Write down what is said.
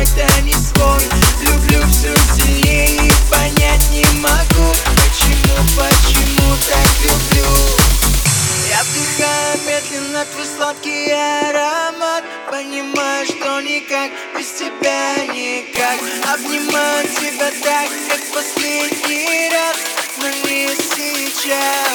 какой-то не свой Люблю все сильнее и понять не могу Почему, почему так люблю. Я вдыхаю медленно твой сладкий аромат. Понимаю, что никак без тебя никак. Обнимаю тебя так, как последний раз Но не сейчас.